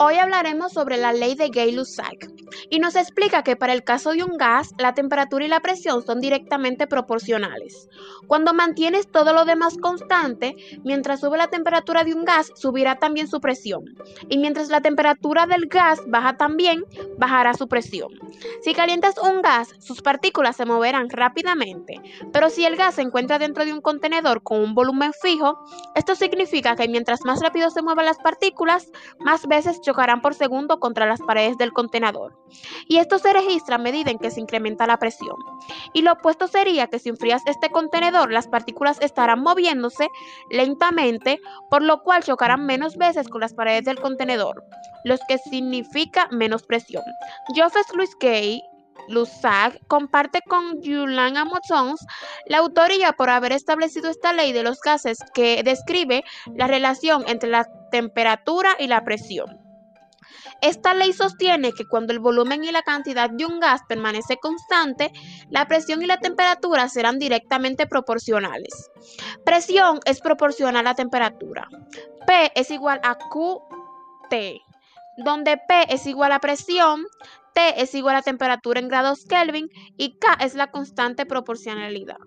Hoy hablaremos sobre la ley de Gay-Lussac y nos explica que para el caso de un gas, la temperatura y la presión son directamente proporcionales. Cuando mantienes todo lo demás constante, mientras sube la temperatura de un gas, subirá también su presión. Y mientras la temperatura del gas baja también, bajará su presión. Si calientas un gas, sus partículas se moverán rápidamente, pero si el gas se encuentra dentro de un contenedor con un volumen fijo, esto significa que mientras más rápido se muevan las partículas, más veces chocarán por segundo contra las paredes del contenedor. Y esto se registra a medida en que se incrementa la presión. Y lo opuesto sería que si enfrías este contenedor, las partículas estarán moviéndose lentamente, por lo cual chocarán menos veces con las paredes del contenedor, lo que significa menos presión. Joseph Louis Gay Lussac comparte con Julian Amonsons la autoría por haber establecido esta ley de los gases que describe la relación entre la temperatura y la presión. Esta ley sostiene que cuando el volumen y la cantidad de un gas permanece constante, la presión y la temperatura serán directamente proporcionales. Presión es proporcional a temperatura. P es igual a QT, donde P es igual a presión, T es igual a temperatura en grados Kelvin y K es la constante proporcionalidad.